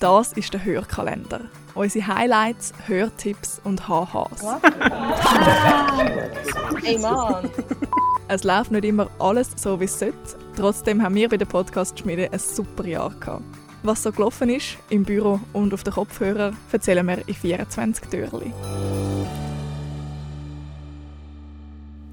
Das ist der Hörkalender. Unsere Highlights, Hörtipps und HHs. Ey Mann! Es läuft nicht immer alles so, wie es sollte. Trotzdem haben wir bei der Podcast-Schmiede ein super Jahr gehabt. Was so gelaufen ist, im Büro und auf den Kopfhörern, erzählen wir in 24 Türchen.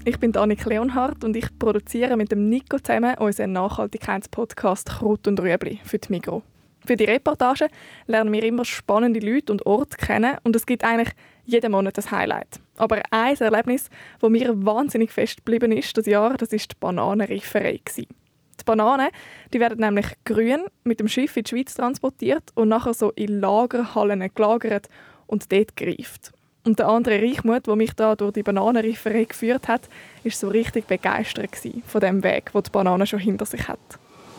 Ich bin Annik Leonhardt und ich produziere mit dem Nico zusammen unseren Nachhaltigkeitspodcast Krut und Rüebli für die Migro. Für die Reportage lernen wir immer spannende Leute und Orte kennen und es gibt eigentlich jeden Monat ein Highlight. Aber ein Erlebnis, das mir wahnsinnig fest geblieben ist das Jahr, das ist die Bananenreiferei. Die Bananen die werden nämlich grün mit dem Schiff in die Schweiz transportiert und nachher so in Lagerhallen gelagert und dort gereift. Und der andere Reichmut, der mich da durch die Bananenreiferei geführt hat, ist so richtig begeistert von dem Weg, wo die Banane schon hinter sich hat.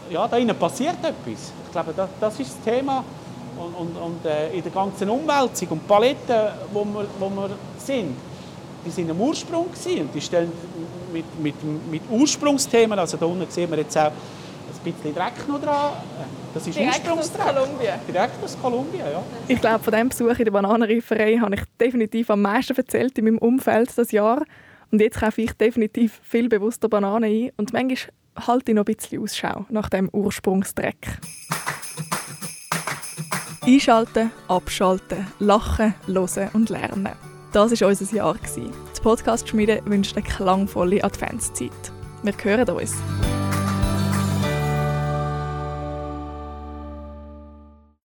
Ja, da innen passiert etwas. Ich glaube, das, das ist das Thema. Und, und, und äh, in der ganzen Umwälzung und Palette, wo wir, wo wir sind, die sind am Ursprung gewesen. und die stellen mit, mit, mit Ursprungsthemen, also da unten sehen wir jetzt auch ein bisschen Dreck noch dran. Das ist Direkt aus Kolumbien. Direkt aus Kolumbien, ja. Ich glaube, von diesem Besuch in der Bananenreiferei habe ich definitiv am meisten erzählt in meinem Umfeld das Jahr. Und jetzt kaufe ich definitiv viel bewusster Bananen ein und manchmal halte ich noch ein bisschen Ausschau nach dem Ursprungsdreck. Einschalten, abschalten, lachen, hören und lernen. Das war unser Jahr. Die Podcast-Schmiede wünscht eine klangvolle Adventszeit. Wir hören uns.